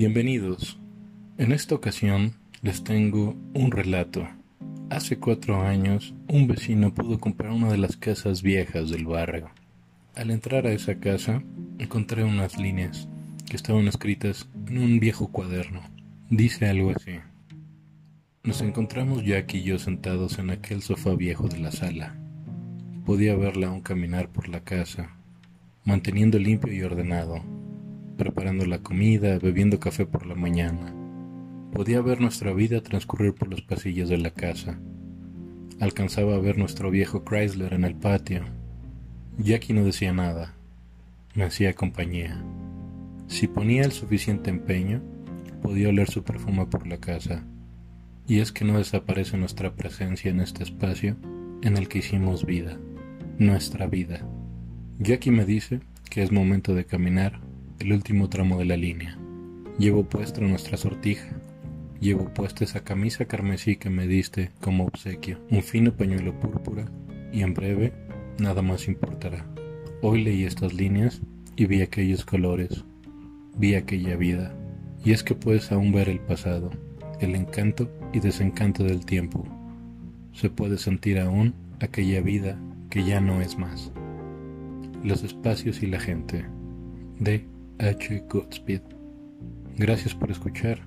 Bienvenidos. En esta ocasión les tengo un relato. Hace cuatro años, un vecino pudo comprar una de las casas viejas del barrio. Al entrar a esa casa, encontré unas líneas que estaban escritas en un viejo cuaderno. Dice algo así. Nos encontramos Jack y yo sentados en aquel sofá viejo de la sala. Podía verla aún caminar por la casa, manteniendo limpio y ordenado, preparando la comida, bebiendo café por la mañana. Podía ver nuestra vida transcurrir por los pasillos de la casa. Alcanzaba a ver nuestro viejo Chrysler en el patio. Jackie no decía nada. Me hacía compañía. Si ponía el suficiente empeño, podía oler su perfume por la casa. Y es que no desaparece nuestra presencia en este espacio en el que hicimos vida, nuestra vida. Jackie me dice que es momento de caminar el último tramo de la línea. Llevo puesta nuestra sortija. Llevo puesta esa camisa carmesí que me diste como obsequio, un fino pañuelo púrpura, y en breve nada más importará. Hoy leí estas líneas y vi aquellos colores, vi aquella vida, y es que puedes aún ver el pasado, el encanto y desencanto del tiempo. Se puede sentir aún aquella vida que ya no es más. Los espacios y la gente. De H. Goodspeed. Gracias por escuchar.